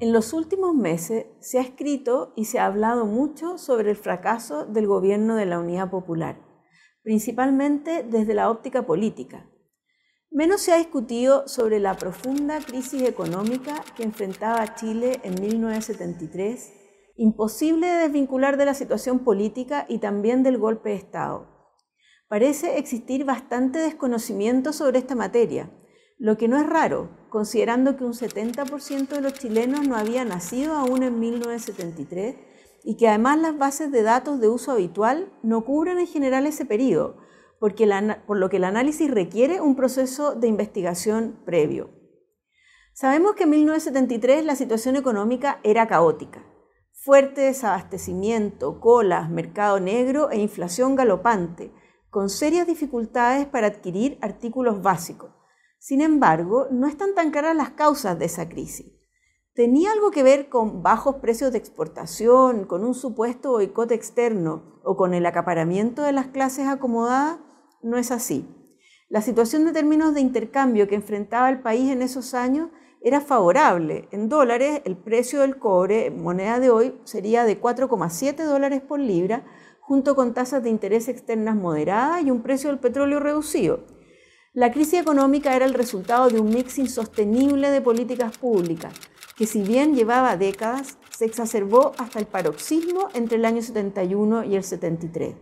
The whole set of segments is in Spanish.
En los últimos meses se ha escrito y se ha hablado mucho sobre el fracaso del gobierno de la Unidad Popular, principalmente desde la óptica política. Menos se ha discutido sobre la profunda crisis económica que enfrentaba Chile en 1973, imposible de desvincular de la situación política y también del golpe de Estado. Parece existir bastante desconocimiento sobre esta materia, lo que no es raro, considerando que un 70% de los chilenos no había nacido aún en 1973 y que además las bases de datos de uso habitual no cubren en general ese periodo, porque por lo que el análisis requiere un proceso de investigación previo. Sabemos que en 1973 la situación económica era caótica. Fuerte desabastecimiento, colas, mercado negro e inflación galopante, con serias dificultades para adquirir artículos básicos sin embargo, no están tan claras las causas de esa crisis. ¿Tenía algo que ver con bajos precios de exportación, con un supuesto boicot externo o con el acaparamiento de las clases acomodadas? No es así. La situación de términos de intercambio que enfrentaba el país en esos años era favorable. En dólares, el precio del cobre, moneda de hoy, sería de 4,7 dólares por libra, junto con tasas de interés externas moderadas y un precio del petróleo reducido. La crisis económica era el resultado de un mix insostenible de políticas públicas, que si bien llevaba décadas, se exacerbó hasta el paroxismo entre el año 71 y el 73.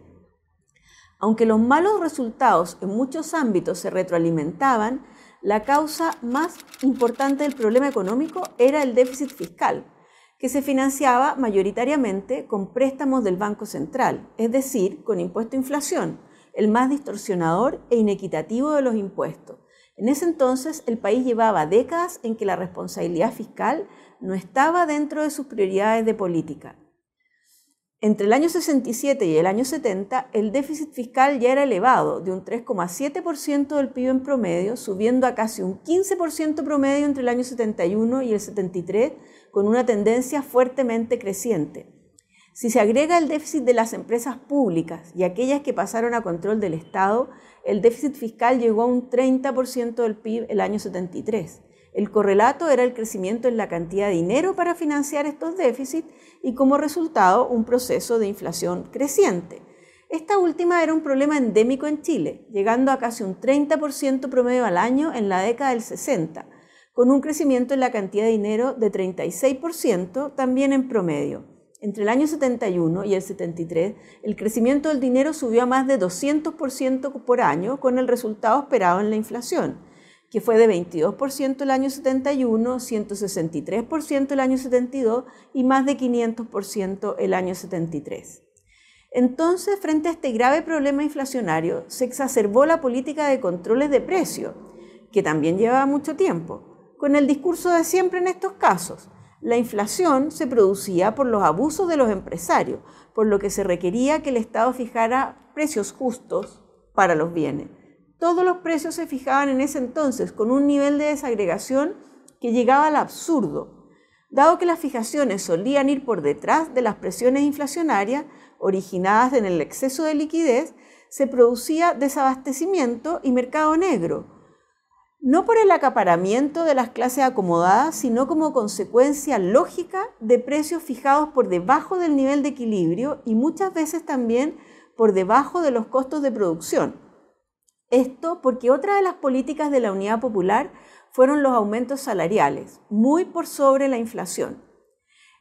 Aunque los malos resultados en muchos ámbitos se retroalimentaban, la causa más importante del problema económico era el déficit fiscal, que se financiaba mayoritariamente con préstamos del Banco Central, es decir, con impuesto a inflación, el más distorsionador e inequitativo de los impuestos. En ese entonces el país llevaba décadas en que la responsabilidad fiscal no estaba dentro de sus prioridades de política. Entre el año 67 y el año 70, el déficit fiscal ya era elevado, de un 3,7% del PIB en promedio, subiendo a casi un 15% promedio entre el año 71 y el 73, con una tendencia fuertemente creciente. Si se agrega el déficit de las empresas públicas y aquellas que pasaron a control del Estado, el déficit fiscal llegó a un 30% del PIB el año 73. El correlato era el crecimiento en la cantidad de dinero para financiar estos déficits y como resultado un proceso de inflación creciente. Esta última era un problema endémico en Chile, llegando a casi un 30% promedio al año en la década del 60, con un crecimiento en la cantidad de dinero de 36% también en promedio. Entre el año 71 y el 73, el crecimiento del dinero subió a más de 200% por año con el resultado esperado en la inflación, que fue de 22% el año 71, 163% el año 72 y más de 500% el año 73. Entonces, frente a este grave problema inflacionario, se exacerbó la política de controles de precio, que también llevaba mucho tiempo, con el discurso de siempre en estos casos la inflación se producía por los abusos de los empresarios, por lo que se requería que el Estado fijara precios justos para los bienes. Todos los precios se fijaban en ese entonces con un nivel de desagregación que llegaba al absurdo. Dado que las fijaciones solían ir por detrás de las presiones inflacionarias originadas en el exceso de liquidez, se producía desabastecimiento y mercado negro, no por el acaparamiento de las clases acomodadas, sino como consecuencia lógica de precios fijados por debajo del nivel de equilibrio y muchas veces también por debajo de los costos de producción. Esto porque otra de las políticas de la Unidad Popular fueron los aumentos salariales, muy por sobre la inflación.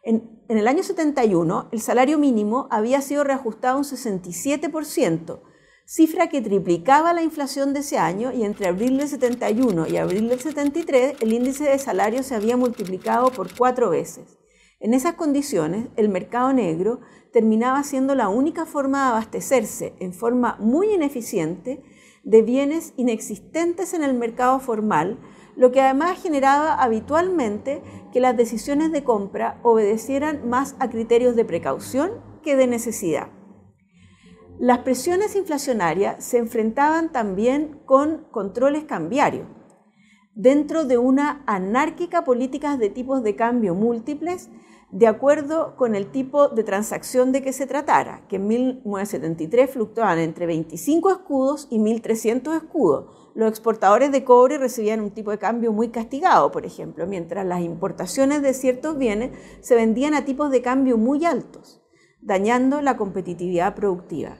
En, en el año 71, el salario mínimo había sido reajustado un 67%, cifra que triplicaba la inflación de ese año y entre abril del 71 y abril del 73 el índice de salario se había multiplicado por cuatro veces. En esas condiciones, el mercado negro terminaba siendo la única forma de abastecerse en forma muy ineficiente de bienes inexistentes en el mercado formal, lo que además generaba habitualmente que las decisiones de compra obedecieran más a criterios de precaución que de necesidad. Las presiones inflacionarias se enfrentaban también con controles cambiarios. Dentro de una anárquica política de tipos de cambio múltiples, de acuerdo con el tipo de transacción de que se tratara, que en 1973 fluctuaban entre 25 escudos y 1.300 escudos, los exportadores de cobre recibían un tipo de cambio muy castigado, por ejemplo, mientras las importaciones de ciertos bienes se vendían a tipos de cambio muy altos, dañando la competitividad productiva.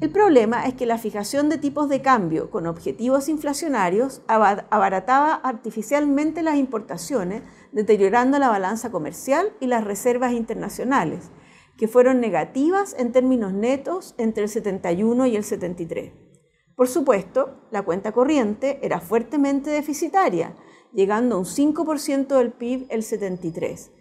El problema es que la fijación de tipos de cambio con objetivos inflacionarios abarataba artificialmente las importaciones, deteriorando la balanza comercial y las reservas internacionales, que fueron negativas en términos netos entre el 71 y el 73. Por supuesto, la cuenta corriente era fuertemente deficitaria, llegando a un 5% del PIB el 73.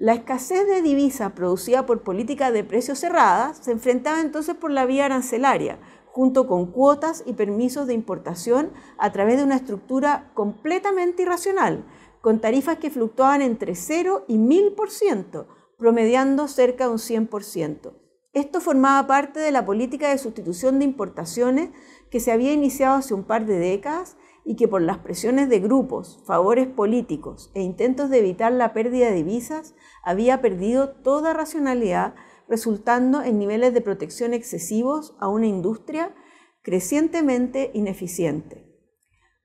La escasez de divisas producida por políticas de precios cerradas se enfrentaba entonces por la vía arancelaria, junto con cuotas y permisos de importación a través de una estructura completamente irracional, con tarifas que fluctuaban entre 0 y 1000%, promediando cerca de un 100%. Esto formaba parte de la política de sustitución de importaciones que se había iniciado hace un par de décadas y que por las presiones de grupos, favores políticos e intentos de evitar la pérdida de divisas había perdido toda racionalidad, resultando en niveles de protección excesivos a una industria crecientemente ineficiente.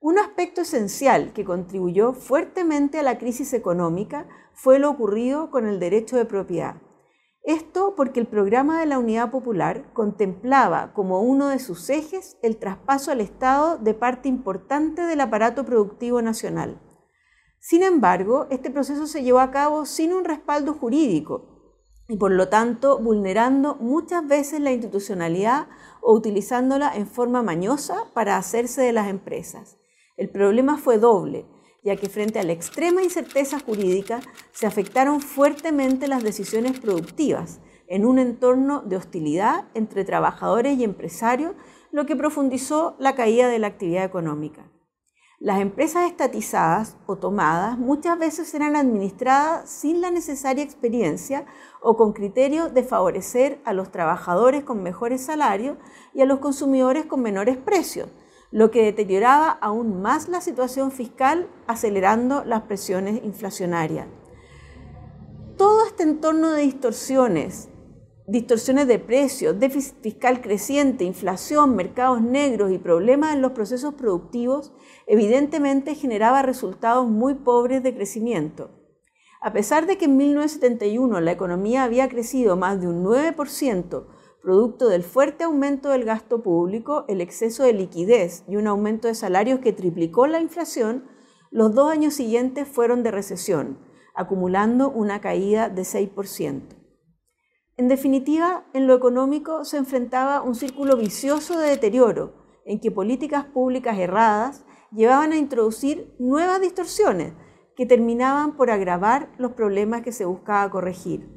Un aspecto esencial que contribuyó fuertemente a la crisis económica fue lo ocurrido con el derecho de propiedad. Esto porque el programa de la Unidad Popular contemplaba como uno de sus ejes el traspaso al Estado de parte importante del aparato productivo nacional. Sin embargo, este proceso se llevó a cabo sin un respaldo jurídico y por lo tanto vulnerando muchas veces la institucionalidad o utilizándola en forma mañosa para hacerse de las empresas. El problema fue doble ya que frente a la extrema incerteza jurídica se afectaron fuertemente las decisiones productivas en un entorno de hostilidad entre trabajadores y empresarios, lo que profundizó la caída de la actividad económica. Las empresas estatizadas o tomadas muchas veces eran administradas sin la necesaria experiencia o con criterios de favorecer a los trabajadores con mejores salarios y a los consumidores con menores precios, lo que deterioraba aún más la situación fiscal, acelerando las presiones inflacionarias. Todo este entorno de distorsiones, distorsiones de precios, déficit fiscal creciente, inflación, mercados negros y problemas en los procesos productivos, evidentemente generaba resultados muy pobres de crecimiento. A pesar de que en 1971 la economía había crecido más de un 9%, producto del fuerte aumento del gasto público, el exceso de liquidez y un aumento de salarios que triplicó la inflación, los dos años siguientes fueron de recesión, acumulando una caída de 6%. En definitiva, en lo económico se enfrentaba un círculo vicioso de deterioro, en que políticas públicas erradas llevaban a introducir nuevas distorsiones que terminaban por agravar los problemas que se buscaba corregir.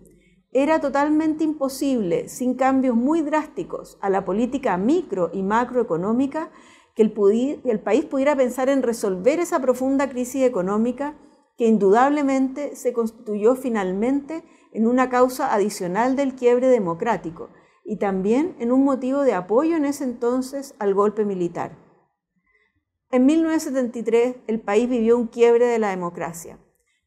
Era totalmente imposible, sin cambios muy drásticos a la política micro y macroeconómica, que el, país pudiera pensar en resolver esa profunda crisis económica que indudablemente se constituyó finalmente en una causa adicional del quiebre democrático y también en un motivo de apoyo en ese entonces al golpe militar. En 1973 el país vivió un quiebre de la democracia,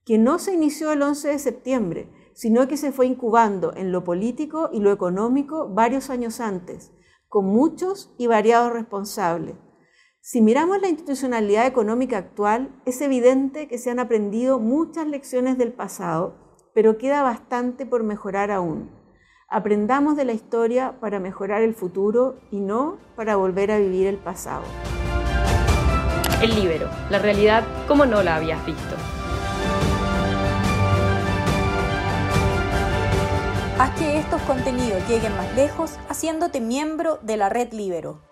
que no se inició el 11 de septiembre, sino que se fue incubando en lo político y lo económico varios años antes, con muchos y variados responsables. Si miramos la institucionalidad económica actual, es evidente que se han aprendido muchas lecciones del pasado, pero queda bastante por mejorar aún. Aprendamos de la historia para mejorar el futuro y no para volver a vivir el pasado. El libero, la realidad como no la habías visto. Haz que estos contenidos lleguen más lejos haciéndote miembro de la red Libero.